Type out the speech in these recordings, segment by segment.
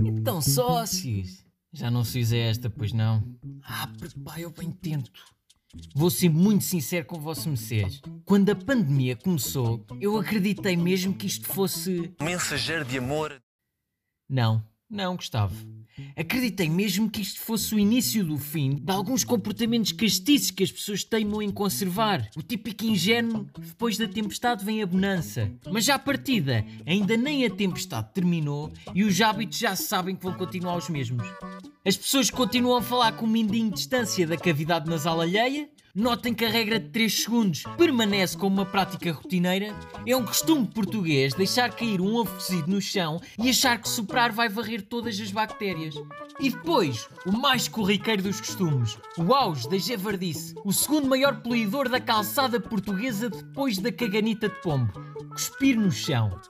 Então, sócios, já não se fiz esta, pois não? Ah, pá, eu bem tento. Vou ser muito sincero com vossos mercês. Quando a pandemia começou, eu acreditei mesmo que isto fosse. Mensageiro de amor. Não, não, Gustavo. Acreditei mesmo que isto fosse o início do fim de alguns comportamentos castiços que as pessoas teimam em conservar. O típico ingênuo, depois da tempestade vem a bonança. Mas já à partida, ainda nem a tempestade terminou e os hábitos já sabem que vão continuar os mesmos. As pessoas continuam a falar com um mindinho de distância da cavidade nasal alheia, Notem que a regra de 3 segundos permanece como uma prática rotineira. É um costume português deixar cair um ovo cozido no chão e achar que soprar vai varrer todas as bactérias. E depois, o mais corriqueiro dos costumes, o auge da javardice, o segundo maior poluidor da calçada portuguesa depois da caganita de pombo, cuspir no chão.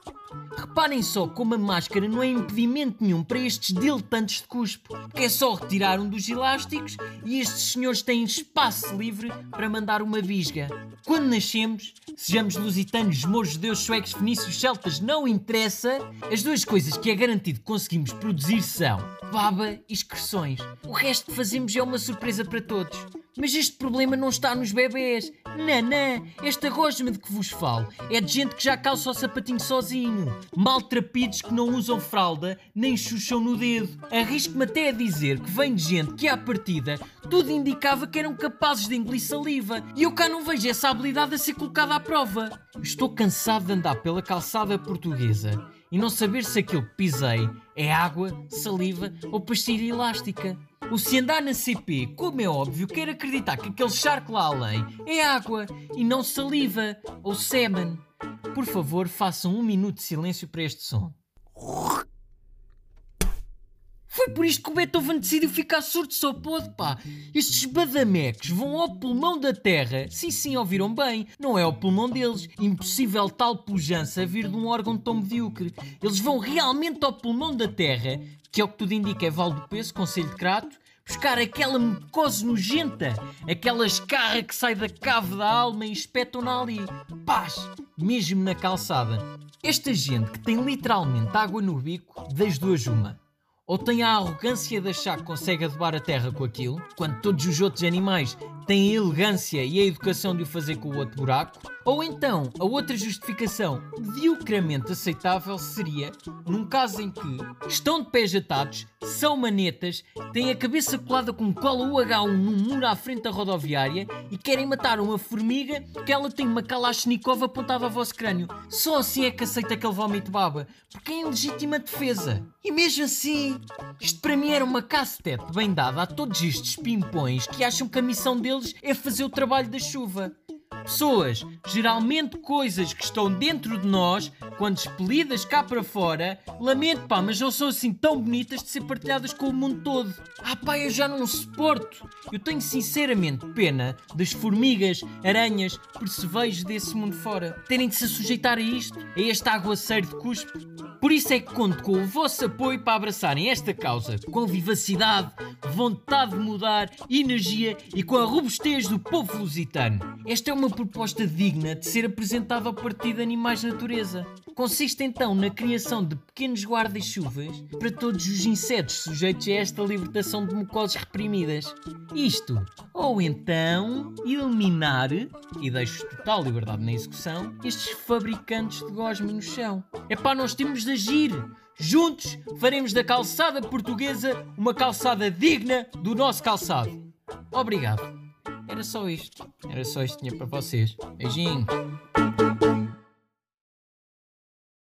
Reparem só como a máscara não é impedimento nenhum para estes diletantes de cuspo, é só retirar um dos elásticos e estes senhores têm espaço livre para mandar uma visga. Quando nascemos, sejamos lusitanos, mouros, judeus, suecos, fenícios, celtas, não interessa, as duas coisas que é garantido que conseguimos produzir são baba e excreções. O resto que fazemos é uma surpresa para todos. Mas este problema não está nos bebês. Não. Esta rosma de que vos falo é de gente que já calça o sapatinho sozinho. Maltrapidos que não usam fralda nem chucham no dedo. Arrisco-me até a dizer que vem de gente que, à partida, tudo indicava que eram capazes de engolir saliva. E eu cá não vejo essa habilidade a ser colocada à prova. Estou cansado de andar pela calçada portuguesa e não saber se aquilo que pisei é água, saliva ou pastilha elástica. O na CP, como é óbvio, quer acreditar que aquele charco lá além é água e não saliva ou sêmen. Por favor, façam um minuto de silêncio para este som. Foi por isto que o Beethoven decidiu ficar surdo só pode, pá. Estes badameques vão ao pulmão da terra. Sim, sim, ouviram bem. Não é o pulmão deles. Impossível tal pujança vir de um órgão tão medíocre. Eles vão realmente ao pulmão da terra, que é o que tudo indica é Val do Peso, Conselho de Crato, buscar aquela mucose nojenta, aquela escarra que sai da cave da alma e espetam-na ali. Paz! Mesmo na calçada. Esta gente que tem literalmente água no bico, das duas uma ou tem a arrogância de achar que consegue adubar a terra com aquilo, quando todos os outros animais têm a elegância e a educação de o fazer com o outro buraco, ou então a outra justificação mediocramente aceitável seria num caso em que estão de pés atados, são manetas, têm a cabeça colada com cola UH1 num muro à frente da rodoviária e querem matar uma formiga porque ela tem uma Kalashnikov apontada ao vosso crânio. Só assim é que aceita aquele vómito baba, porque é em legítima defesa. E mesmo assim, isto para mim era uma cacetete bem dada a todos estes pimpões que acham que a missão deles é fazer o trabalho da chuva. Pessoas, geralmente coisas que estão dentro de nós, quando expelidas cá para fora, lamento pá, mas não são assim tão bonitas de ser partilhadas com o mundo todo. Ah pá, eu já não suporto. Eu tenho sinceramente pena das formigas, aranhas, percevejos desse mundo fora terem de se sujeitar a isto, a este aguaceiro de cuspe. Por isso é que conto com o vosso apoio para abraçarem esta causa com vivacidade, vontade de mudar, energia e com a robustez do povo lusitano. Esta é uma proposta digna de ser apresentada ao Partido de Animais Natureza. Consiste então na criação de pequenos guarda-chuvas para todos os insetos sujeitos a esta libertação de mucosas reprimidas. Isto, ou então eliminar, e deixo total liberdade na execução, estes fabricantes de gosme no chão. É pá, nós temos de agir! Juntos faremos da calçada portuguesa uma calçada digna do nosso calçado. Obrigado era só isto. Era só isto que tinha para vocês. Beijinho!